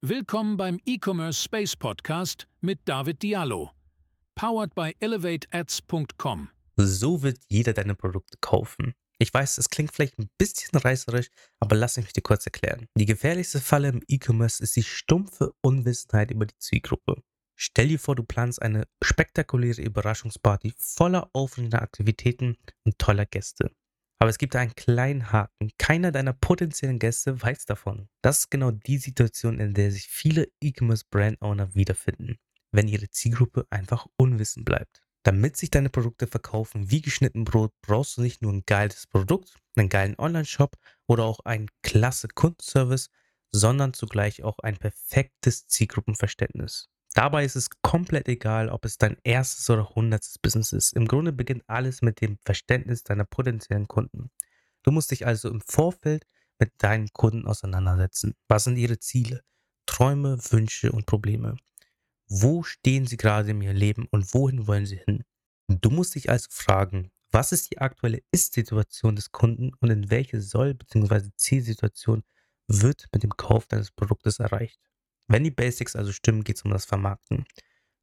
Willkommen beim E-Commerce Space Podcast mit David Diallo. Powered by ElevateAds.com. So wird jeder deine Produkte kaufen. Ich weiß, es klingt vielleicht ein bisschen reißerisch, aber lass mich dir kurz erklären. Die gefährlichste Falle im E-Commerce ist die stumpfe Unwissenheit über die Zielgruppe. Stell dir vor, du planst eine spektakuläre Überraschungsparty voller aufregender Aktivitäten und toller Gäste. Aber es gibt einen kleinen Haken. Keiner deiner potenziellen Gäste weiß davon. Das ist genau die Situation, in der sich viele E-Commerce Brand Owner wiederfinden, wenn ihre Zielgruppe einfach unwissend bleibt. Damit sich deine Produkte verkaufen wie geschnitten Brot, brauchst du nicht nur ein geiles Produkt, einen geilen Online-Shop oder auch einen klasse Kundenservice, sondern zugleich auch ein perfektes Zielgruppenverständnis. Dabei ist es komplett egal, ob es dein erstes oder hundertstes Business ist. Im Grunde beginnt alles mit dem Verständnis deiner potenziellen Kunden. Du musst dich also im Vorfeld mit deinen Kunden auseinandersetzen. Was sind ihre Ziele, Träume, Wünsche und Probleme? Wo stehen sie gerade in ihrem Leben und wohin wollen sie hin? Du musst dich also fragen, was ist die aktuelle Ist-Situation des Kunden und in welche Soll- bzw. Zielsituation wird mit dem Kauf deines Produktes erreicht? Wenn die Basics also stimmen, geht es um das Vermarkten.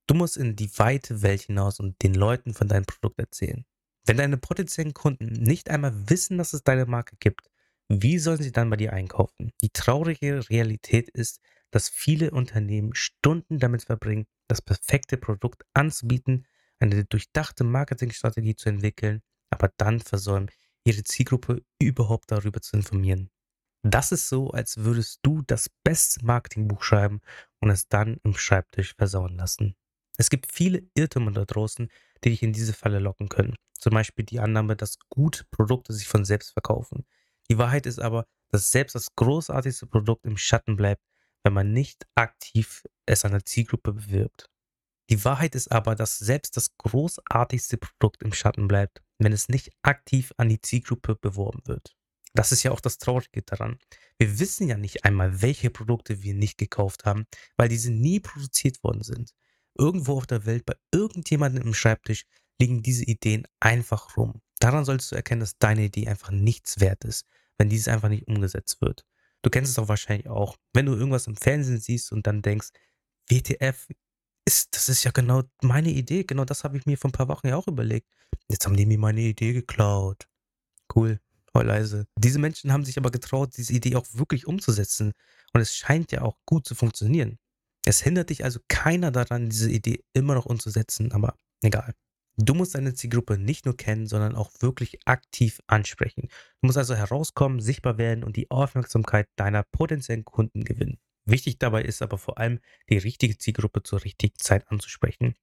Du musst in die weite Welt hinaus und den Leuten von deinem Produkt erzählen. Wenn deine potenziellen Kunden nicht einmal wissen, dass es deine Marke gibt, wie sollen sie dann bei dir einkaufen? Die traurige Realität ist, dass viele Unternehmen Stunden damit verbringen, das perfekte Produkt anzubieten, eine durchdachte Marketingstrategie zu entwickeln, aber dann versäumen, ihre Zielgruppe überhaupt darüber zu informieren. Das ist so, als würdest du das beste Marketingbuch schreiben und es dann im Schreibtisch versauen lassen. Es gibt viele Irrtümer da draußen, die dich in diese Falle locken können. Zum Beispiel die Annahme, dass gute Produkte sich von selbst verkaufen. Die Wahrheit ist aber, dass selbst das großartigste Produkt im Schatten bleibt, wenn man nicht aktiv es an der Zielgruppe bewirbt. Die Wahrheit ist aber, dass selbst das großartigste Produkt im Schatten bleibt, wenn es nicht aktiv an die Zielgruppe beworben wird. Das ist ja auch das Traurige daran. Wir wissen ja nicht einmal, welche Produkte wir nicht gekauft haben, weil diese nie produziert worden sind. Irgendwo auf der Welt, bei irgendjemandem im Schreibtisch, liegen diese Ideen einfach rum. Daran solltest du erkennen, dass deine Idee einfach nichts wert ist, wenn diese einfach nicht umgesetzt wird. Du kennst es auch wahrscheinlich auch, wenn du irgendwas im Fernsehen siehst und dann denkst, WTF, ist, das ist ja genau meine Idee, genau das habe ich mir vor ein paar Wochen ja auch überlegt. Jetzt haben die mir meine Idee geklaut. Cool leise. Diese Menschen haben sich aber getraut, diese Idee auch wirklich umzusetzen. Und es scheint ja auch gut zu funktionieren. Es hindert dich also keiner daran, diese Idee immer noch umzusetzen, aber egal. Du musst deine Zielgruppe nicht nur kennen, sondern auch wirklich aktiv ansprechen. Du musst also herauskommen, sichtbar werden und die Aufmerksamkeit deiner potenziellen Kunden gewinnen. Wichtig dabei ist aber vor allem, die richtige Zielgruppe zur richtigen Zeit anzusprechen.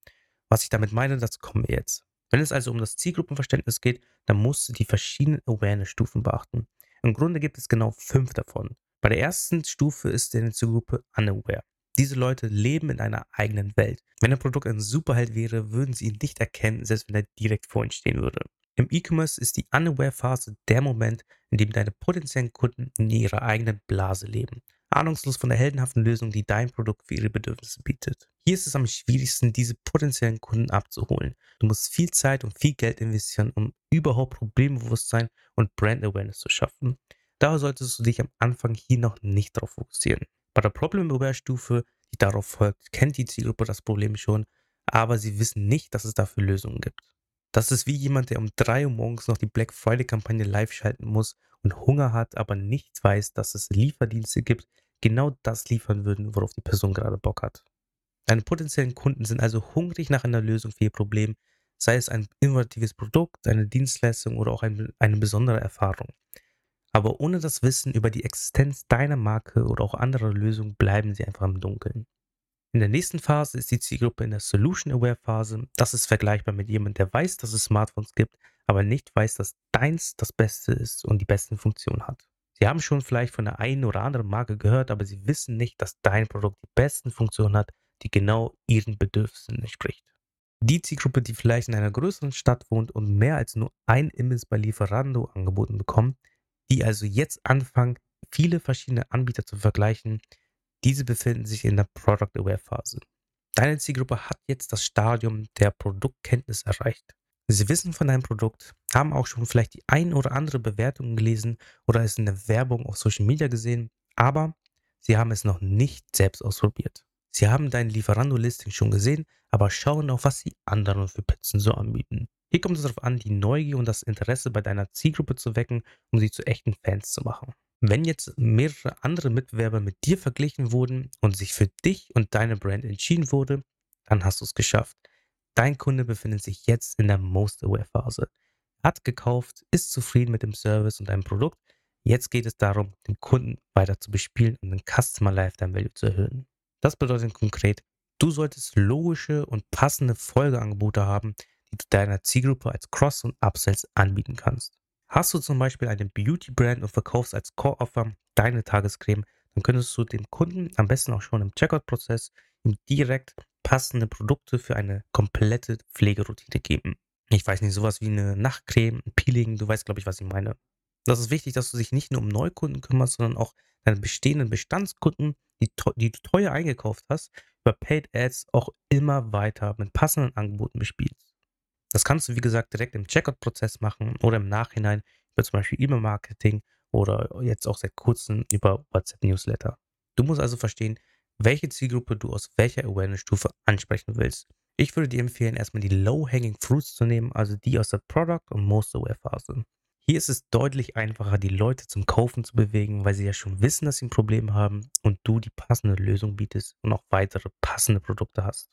Was ich damit meine, das kommen wir jetzt. Wenn es also um das Zielgruppenverständnis geht, dann musst du die verschiedenen Awareness-Stufen beachten. Im Grunde gibt es genau fünf davon. Bei der ersten Stufe ist deine Zielgruppe unaware. Diese Leute leben in einer eigenen Welt. Wenn ein Produkt ein Superheld wäre, würden sie ihn nicht erkennen, selbst wenn er direkt vor ihnen stehen würde. Im E-Commerce ist die Unaware-Phase der Moment, in dem deine potenziellen Kunden in ihrer eigenen Blase leben ahnungslos von der heldenhaften Lösung, die dein Produkt für ihre Bedürfnisse bietet. Hier ist es am schwierigsten, diese potenziellen Kunden abzuholen. Du musst viel Zeit und viel Geld investieren, um überhaupt Problembewusstsein und Brand Awareness zu schaffen. Daher solltest du dich am Anfang hier noch nicht darauf fokussieren. Bei der Problem Aware Stufe, die darauf folgt, kennt die Zielgruppe das Problem schon, aber sie wissen nicht, dass es dafür Lösungen gibt. Das ist wie jemand, der um 3 Uhr morgens noch die Black Friday Kampagne live schalten muss und Hunger hat, aber nicht weiß, dass es Lieferdienste gibt, genau das liefern würden, worauf die Person gerade Bock hat. Deine potenziellen Kunden sind also hungrig nach einer Lösung für ihr Problem, sei es ein innovatives Produkt, eine Dienstleistung oder auch ein, eine besondere Erfahrung. Aber ohne das Wissen über die Existenz deiner Marke oder auch anderer Lösungen bleiben sie einfach im Dunkeln. In der nächsten Phase ist die Zielgruppe in der Solution Aware Phase. Das ist vergleichbar mit jemandem, der weiß, dass es Smartphones gibt, aber nicht weiß, dass deins das Beste ist und die besten Funktionen hat. Sie haben schon vielleicht von der einen oder anderen Marke gehört, aber sie wissen nicht, dass dein Produkt die besten Funktionen hat, die genau ihren Bedürfnissen entspricht. Die Zielgruppe, die vielleicht in einer größeren Stadt wohnt und mehr als nur ein Imbiss bei Lieferando angeboten bekommt, die also jetzt anfangen, viele verschiedene Anbieter zu vergleichen, diese befinden sich in der Product Aware Phase. Deine Zielgruppe hat jetzt das Stadium der Produktkenntnis erreicht. Sie wissen von deinem Produkt, haben auch schon vielleicht die ein oder andere Bewertung gelesen oder es in der Werbung auf Social Media gesehen, aber sie haben es noch nicht selbst ausprobiert. Sie haben dein Lieferando-Listing schon gesehen, aber schauen auch, was die anderen für Pizzen so anbieten. Hier kommt es darauf an, die Neugier und das Interesse bei deiner Zielgruppe zu wecken, um sie zu echten Fans zu machen. Wenn jetzt mehrere andere Mitbewerber mit dir verglichen wurden und sich für dich und deine Brand entschieden wurde, dann hast du es geschafft. Dein Kunde befindet sich jetzt in der Most Aware Phase. Hat gekauft, ist zufrieden mit dem Service und deinem Produkt. Jetzt geht es darum, den Kunden weiter zu bespielen und den Customer Lifetime Value zu erhöhen. Das bedeutet konkret, du solltest logische und passende Folgeangebote haben, die du deiner Zielgruppe als Cross- und Upsells anbieten kannst. Hast du zum Beispiel eine Beauty-Brand und verkaufst als Core-Offer deine Tagescreme, dann könntest du dem Kunden am besten auch schon im Checkout-Prozess direkt passende Produkte für eine komplette Pflegeroutine geben. Ich weiß nicht, sowas wie eine Nachtcreme, ein Peeling, du weißt, glaube ich, was ich meine. Das ist wichtig, dass du dich nicht nur um Neukunden kümmerst, sondern auch deine bestehenden Bestandskunden, die, die du teuer eingekauft hast, über Paid Ads auch immer weiter mit passenden Angeboten bespielst. Das kannst du, wie gesagt, direkt im Checkout-Prozess machen oder im Nachhinein über zum Beispiel E-Mail-Marketing oder jetzt auch seit kurzem über WhatsApp-Newsletter. Du musst also verstehen, welche Zielgruppe du aus welcher Awareness-Stufe ansprechen willst. Ich würde dir empfehlen, erstmal die Low-Hanging Fruits zu nehmen, also die aus der Product- und Most-Aware-Phase. Hier ist es deutlich einfacher, die Leute zum Kaufen zu bewegen, weil sie ja schon wissen, dass sie ein Problem haben und du die passende Lösung bietest und auch weitere passende Produkte hast.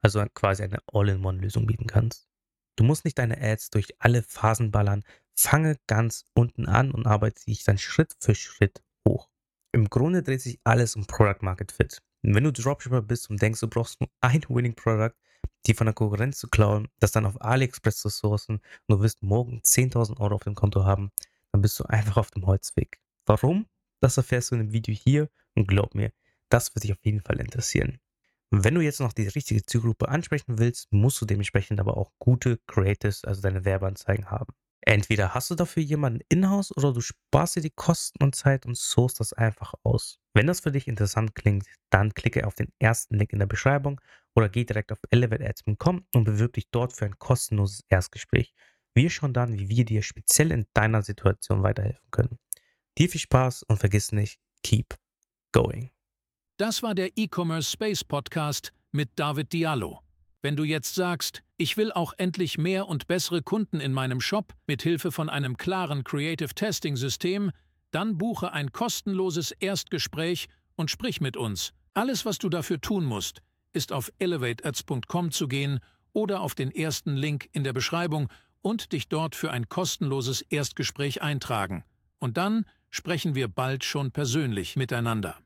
Also quasi eine All-in-One-Lösung bieten kannst. Du musst nicht deine Ads durch alle Phasen ballern. Fange ganz unten an und arbeite dich dann Schritt für Schritt hoch. Im Grunde dreht sich alles um Product Market Fit. Wenn du Dropshipper bist und denkst, du brauchst nur ein Winning Product, die von der Konkurrenz zu klauen, das dann auf AliExpress zu sourcen und du wirst morgen 10.000 Euro auf dem Konto haben, dann bist du einfach auf dem Holzweg. Warum? Das erfährst du in dem Video hier und glaub mir, das wird dich auf jeden Fall interessieren. Wenn du jetzt noch die richtige Zielgruppe ansprechen willst, musst du dementsprechend aber auch gute Creatives, also deine Werbeanzeigen haben. Entweder hast du dafür jemanden in-house oder du sparst dir die Kosten und Zeit und sourst das einfach aus. Wenn das für dich interessant klingt, dann klicke auf den ersten Link in der Beschreibung oder geh direkt auf elevateads.com und bewirb dich dort für ein kostenloses Erstgespräch. Wir schauen dann, wie wir dir speziell in deiner Situation weiterhelfen können. Dir viel Spaß und vergiss nicht, keep going. Das war der E-Commerce Space Podcast mit David Diallo. Wenn du jetzt sagst, ich will auch endlich mehr und bessere Kunden in meinem Shop mit Hilfe von einem klaren Creative Testing System, dann buche ein kostenloses Erstgespräch und sprich mit uns. Alles, was du dafür tun musst, ist auf elevateads.com zu gehen oder auf den ersten Link in der Beschreibung und dich dort für ein kostenloses Erstgespräch eintragen. Und dann sprechen wir bald schon persönlich miteinander.